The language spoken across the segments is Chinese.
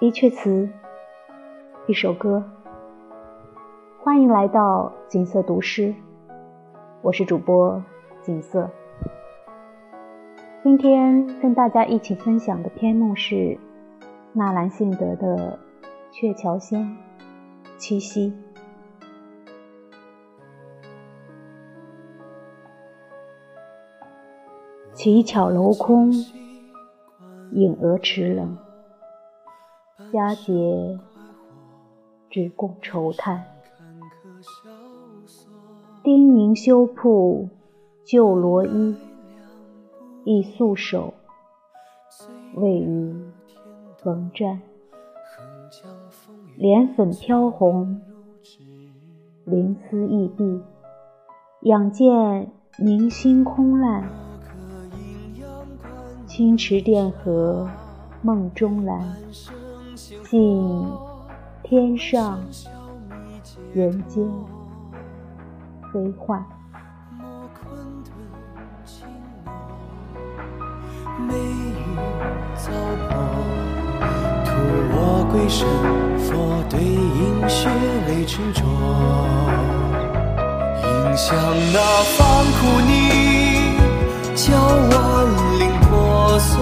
一阙词，一首歌。欢迎来到锦瑟读诗，我是主播锦瑟。今天跟大家一起分享的篇目是纳兰性德的《鹊桥仙·七夕》。乞巧楼空，影蛾迟冷。佳节只共愁叹，丁宁修铺旧罗衣，亦素手未于缝毡。莲粉飘红，灵丝易闭，仰见明星空烂。清池殿荷梦中兰。尽天上人间悲欢。梅雨糟粕，徒我归身，佛对饮血泪沉着。应向那方苦泥，教万灵婆娑，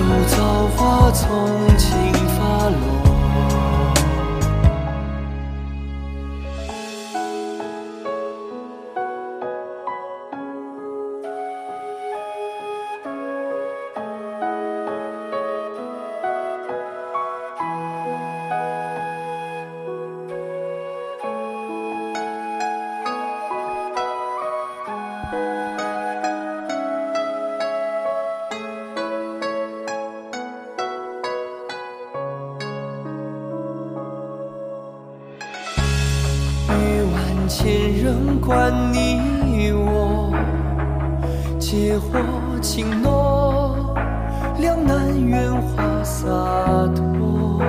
如造化，从轻发落。千人观你我，借火轻诺，两难圆滑洒脱。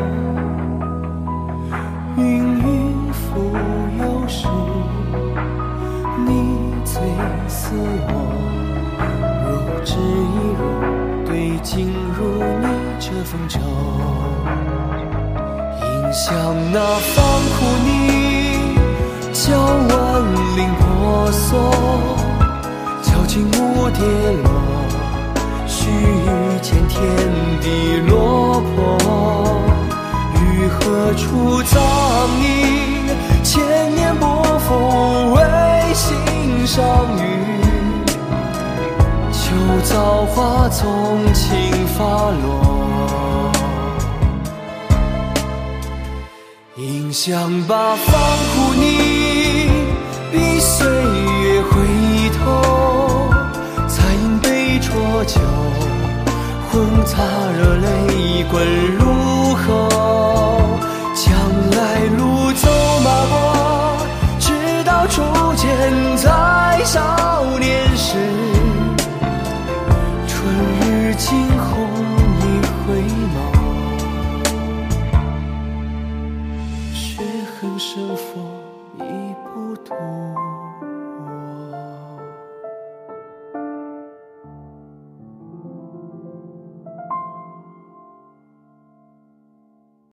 芸芸浮游时，你最似我。若只一如对镜如你这风愁，应向那方苦你。笑万灵婆娑，敲尽木跌落，须臾间天地落魄。于何处葬你？千年不负为心上雨。秋草花丛轻发落。应向八方苦泥，逼岁月回头。才饮杯浊酒，混杂热泪滚入喉。将来路走马过，直到初见在少年时。春日清。